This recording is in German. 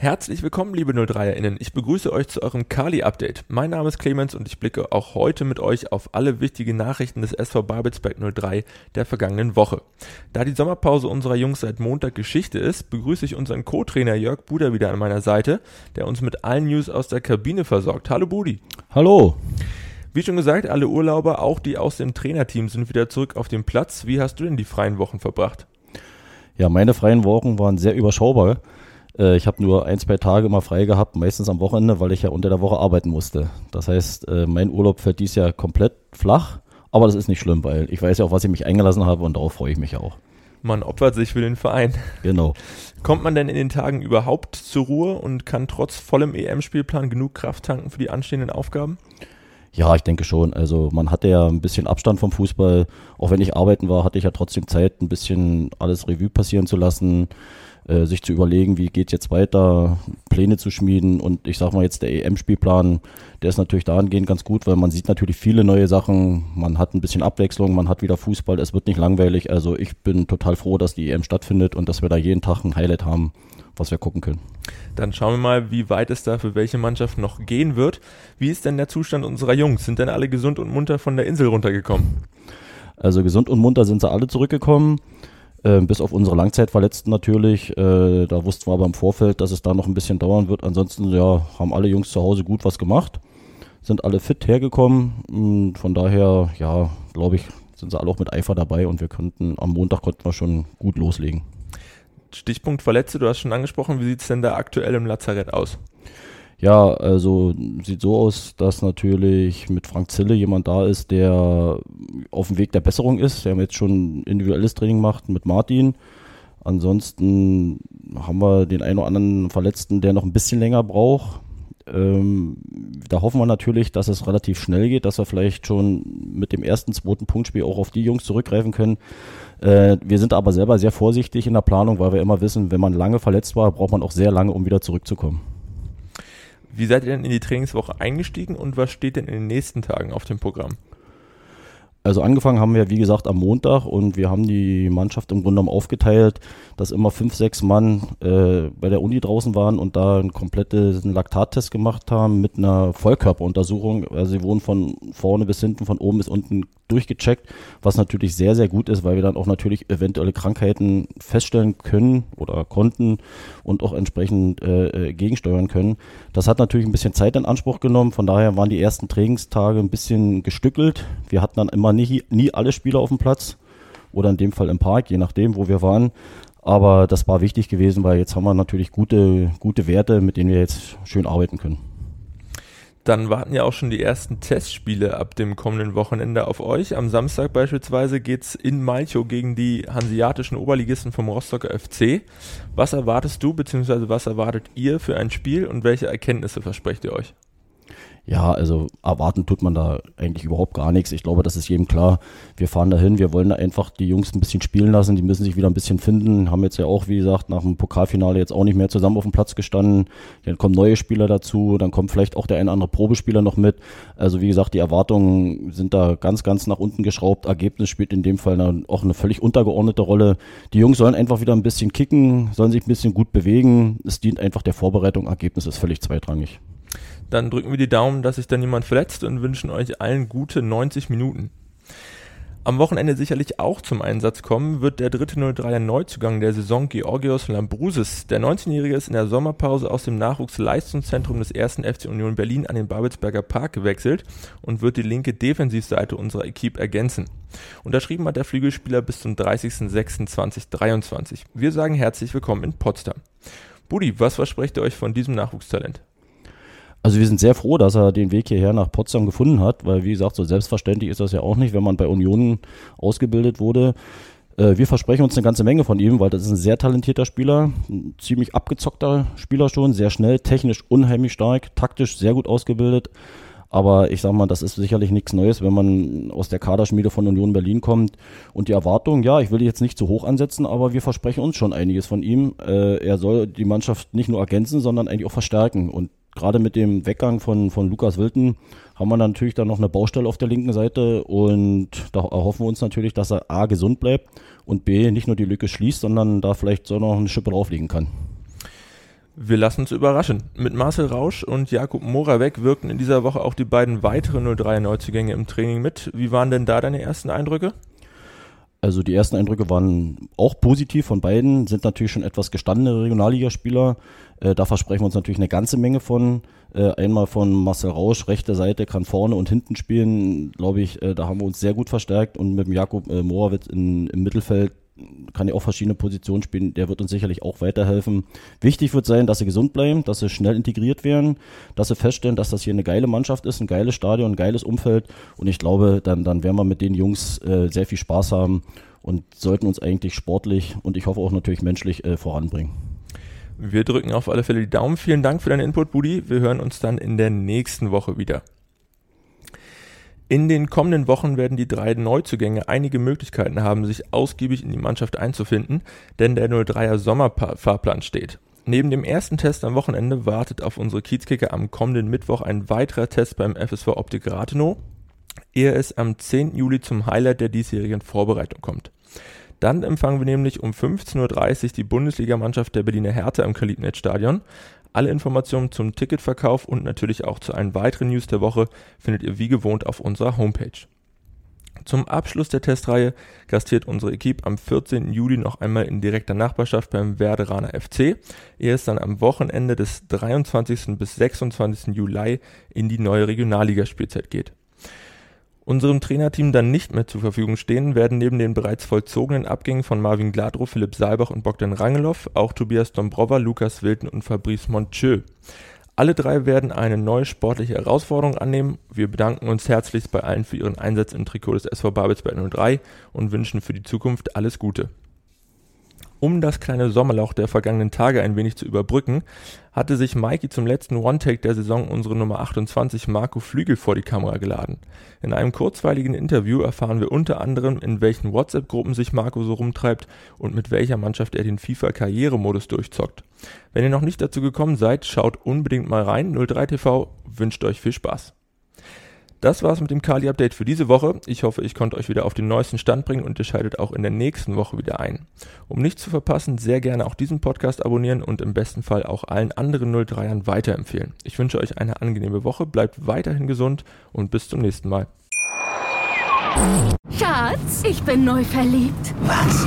Herzlich willkommen, liebe 03erInnen. Ich begrüße euch zu eurem Kali-Update. Mein Name ist Clemens und ich blicke auch heute mit euch auf alle wichtigen Nachrichten des SV Babelsberg 03 der vergangenen Woche. Da die Sommerpause unserer Jungs seit Montag Geschichte ist, begrüße ich unseren Co-Trainer Jörg Buder wieder an meiner Seite, der uns mit allen News aus der Kabine versorgt. Hallo Budi. Hallo. Wie schon gesagt, alle Urlauber, auch die aus dem Trainerteam, sind wieder zurück auf dem Platz. Wie hast du denn die freien Wochen verbracht? Ja, meine freien Wochen waren sehr überschaubar. Äh, ich habe nur ein, zwei Tage immer frei gehabt, meistens am Wochenende, weil ich ja unter der Woche arbeiten musste. Das heißt, äh, mein Urlaub fällt dies Jahr komplett flach, aber das ist nicht schlimm, weil ich weiß ja auch, was ich mich eingelassen habe und darauf freue ich mich auch. Man opfert sich für den Verein. Genau. Kommt man denn in den Tagen überhaupt zur Ruhe und kann trotz vollem EM-Spielplan genug Kraft tanken für die anstehenden Aufgaben? Ja, ich denke schon. Also man hatte ja ein bisschen Abstand vom Fußball. Auch wenn ich arbeiten war, hatte ich ja trotzdem Zeit, ein bisschen alles Revue passieren zu lassen äh, sich zu überlegen, wie geht jetzt weiter, Pläne zu schmieden und ich sag mal jetzt der EM-Spielplan, der ist natürlich dahingehend ganz gut, weil man sieht natürlich viele neue Sachen, man hat ein bisschen Abwechslung, man hat wieder Fußball, es wird nicht langweilig, also ich bin total froh, dass die EM stattfindet und dass wir da jeden Tag ein Highlight haben, was wir gucken können. Dann schauen wir mal, wie weit es da für welche Mannschaft noch gehen wird. Wie ist denn der Zustand unserer Jungs? Sind denn alle gesund und munter von der Insel runtergekommen? Also gesund und munter sind sie alle zurückgekommen. Äh, bis auf unsere Langzeitverletzten natürlich. Äh, da wussten wir aber im Vorfeld, dass es da noch ein bisschen dauern wird. Ansonsten ja, haben alle Jungs zu Hause gut was gemacht, sind alle fit hergekommen. Und von daher, ja, glaube ich, sind sie alle auch mit Eifer dabei und wir könnten am Montag konnten wir schon gut loslegen. Stichpunkt Verletzte, du hast schon angesprochen, wie sieht es denn da aktuell im Lazarett aus? Ja, also sieht so aus, dass natürlich mit Frank Zille jemand da ist, der auf dem Weg der Besserung ist, der jetzt schon individuelles Training macht mit Martin. Ansonsten haben wir den einen oder anderen Verletzten, der noch ein bisschen länger braucht. Ähm, da hoffen wir natürlich, dass es relativ schnell geht, dass wir vielleicht schon mit dem ersten, zweiten Punktspiel auch auf die Jungs zurückgreifen können. Äh, wir sind aber selber sehr vorsichtig in der Planung, weil wir immer wissen, wenn man lange verletzt war, braucht man auch sehr lange, um wieder zurückzukommen. Wie seid ihr denn in die Trainingswoche eingestiegen und was steht denn in den nächsten Tagen auf dem Programm? Also angefangen haben wir, wie gesagt, am Montag und wir haben die Mannschaft im Grunde genommen aufgeteilt, dass immer fünf, sechs Mann äh, bei der Uni draußen waren und da einen kompletten Laktattest gemacht haben mit einer Vollkörperuntersuchung. Also sie wurden von vorne bis hinten, von oben bis unten durchgecheckt, was natürlich sehr, sehr gut ist, weil wir dann auch natürlich eventuelle Krankheiten feststellen können oder konnten und auch entsprechend äh, äh gegensteuern können. Das hat natürlich ein bisschen Zeit in Anspruch genommen, von daher waren die ersten Trainingstage ein bisschen gestückelt. Wir hatten dann immer nie, nie alle Spieler auf dem Platz oder in dem Fall im Park, je nachdem, wo wir waren. Aber das war wichtig gewesen, weil jetzt haben wir natürlich gute, gute Werte, mit denen wir jetzt schön arbeiten können. Dann warten ja auch schon die ersten Testspiele ab dem kommenden Wochenende auf euch. Am Samstag beispielsweise geht es in Malchow gegen die hanseatischen Oberligisten vom Rostocker FC. Was erwartest du bzw. was erwartet ihr für ein Spiel und welche Erkenntnisse versprecht ihr euch? Ja, also erwarten tut man da eigentlich überhaupt gar nichts. Ich glaube, das ist jedem klar. Wir fahren dahin, wir wollen da einfach die Jungs ein bisschen spielen lassen, die müssen sich wieder ein bisschen finden. Haben jetzt ja auch, wie gesagt, nach dem Pokalfinale jetzt auch nicht mehr zusammen auf dem Platz gestanden. Dann kommen neue Spieler dazu, dann kommt vielleicht auch der eine oder andere Probespieler noch mit. Also wie gesagt, die Erwartungen sind da ganz, ganz nach unten geschraubt. Ergebnis spielt in dem Fall auch eine völlig untergeordnete Rolle. Die Jungs sollen einfach wieder ein bisschen kicken, sollen sich ein bisschen gut bewegen. Es dient einfach der Vorbereitung. Ergebnis ist völlig zweitrangig. Dann drücken wir die Daumen, dass sich da niemand verletzt und wünschen euch allen gute 90 Minuten. Am Wochenende sicherlich auch zum Einsatz kommen wird der dritte 03er Neuzugang der Saison Georgios Lambrusis. Der 19-Jährige ist in der Sommerpause aus dem Nachwuchsleistungszentrum des ersten FC Union Berlin an den Babelsberger Park gewechselt und wird die linke Defensivseite unserer Equipe ergänzen. Unterschrieben hat der Flügelspieler bis zum 30.06.2023. Wir sagen herzlich willkommen in Potsdam. Budi, was versprecht ihr euch von diesem Nachwuchstalent? Also wir sind sehr froh, dass er den Weg hierher nach Potsdam gefunden hat, weil wie gesagt, so selbstverständlich ist das ja auch nicht, wenn man bei Union ausgebildet wurde. Äh, wir versprechen uns eine ganze Menge von ihm, weil das ist ein sehr talentierter Spieler, ein ziemlich abgezockter Spieler schon, sehr schnell, technisch unheimlich stark, taktisch sehr gut ausgebildet. Aber ich sag mal, das ist sicherlich nichts Neues, wenn man aus der Kaderschmiede von Union Berlin kommt. Und die Erwartung, ja, ich will die jetzt nicht zu hoch ansetzen, aber wir versprechen uns schon einiges von ihm. Äh, er soll die Mannschaft nicht nur ergänzen, sondern eigentlich auch verstärken. Und gerade mit dem Weggang von, von Lukas Wilton haben wir natürlich dann noch eine Baustelle auf der linken Seite und da erhoffen wir uns natürlich, dass er A gesund bleibt und B nicht nur die Lücke schließt, sondern da vielleicht so noch eine Schippe drauflegen kann. Wir lassen uns überraschen. Mit Marcel Rausch und Jakub Moravec wirkten in dieser Woche auch die beiden weiteren 03er Neuzugänge im Training mit. Wie waren denn da deine ersten Eindrücke? Also die ersten Eindrücke waren auch positiv von beiden, sind natürlich schon etwas gestandene Regionalligaspieler. Äh, da versprechen wir uns natürlich eine ganze Menge von. Äh, einmal von Marcel Rausch, rechte Seite, kann vorne und hinten spielen, glaube ich, äh, da haben wir uns sehr gut verstärkt und mit dem Jakob äh, Morawitz im Mittelfeld kann ja auch verschiedene Positionen spielen, der wird uns sicherlich auch weiterhelfen. Wichtig wird sein, dass sie gesund bleiben, dass sie schnell integriert werden, dass sie feststellen, dass das hier eine geile Mannschaft ist, ein geiles Stadion, ein geiles Umfeld und ich glaube, dann, dann werden wir mit den Jungs äh, sehr viel Spaß haben und sollten uns eigentlich sportlich und ich hoffe auch natürlich menschlich äh, voranbringen. Wir drücken auf alle Fälle die Daumen. Vielen Dank für deinen Input, Budi. Wir hören uns dann in der nächsten Woche wieder. In den kommenden Wochen werden die drei Neuzugänge einige Möglichkeiten haben, sich ausgiebig in die Mannschaft einzufinden, denn der 03er Sommerfahrplan steht. Neben dem ersten Test am Wochenende wartet auf unsere Kiezkicker am kommenden Mittwoch ein weiterer Test beim FSV Optik Rathenow, ehe es am 10. Juli zum Highlight der diesjährigen Vorbereitung kommt. Dann empfangen wir nämlich um 15.30 Uhr die Bundesligamannschaft der Berliner Hertha im Kalibnet-Stadion. Alle Informationen zum Ticketverkauf und natürlich auch zu allen weiteren News der Woche findet ihr wie gewohnt auf unserer Homepage. Zum Abschluss der Testreihe gastiert unsere Equipe am 14. Juli noch einmal in direkter Nachbarschaft beim Werderaner FC, ehe es dann am Wochenende des 23. bis 26. Juli in die neue Regionalligaspielzeit geht unserem Trainerteam dann nicht mehr zur Verfügung stehen, werden neben den bereits vollzogenen Abgängen von Marvin Gladrow, Philipp Saalbach und Bogdan Rangelow auch Tobias Dombrova, Lukas Wilden und Fabrice Montieu. Alle drei werden eine neue sportliche Herausforderung annehmen. Wir bedanken uns herzlichst bei allen für ihren Einsatz im Trikot des SV Babelsberg 03 und wünschen für die Zukunft alles Gute. Um das kleine Sommerloch der vergangenen Tage ein wenig zu überbrücken, hatte sich Mikey zum letzten One-Take der Saison unsere Nummer 28 Marco Flügel vor die Kamera geladen. In einem kurzweiligen Interview erfahren wir unter anderem, in welchen WhatsApp-Gruppen sich Marco so rumtreibt und mit welcher Mannschaft er den FIFA-Karrieremodus durchzockt. Wenn ihr noch nicht dazu gekommen seid, schaut unbedingt mal rein. 03TV wünscht euch viel Spaß. Das war's mit dem Kali-Update für diese Woche. Ich hoffe, ich konnte euch wieder auf den neuesten Stand bringen und ihr schaltet auch in der nächsten Woche wieder ein. Um nichts zu verpassen, sehr gerne auch diesen Podcast abonnieren und im besten Fall auch allen anderen 03ern weiterempfehlen. Ich wünsche euch eine angenehme Woche, bleibt weiterhin gesund und bis zum nächsten Mal. Schatz, ich bin neu verliebt. Was?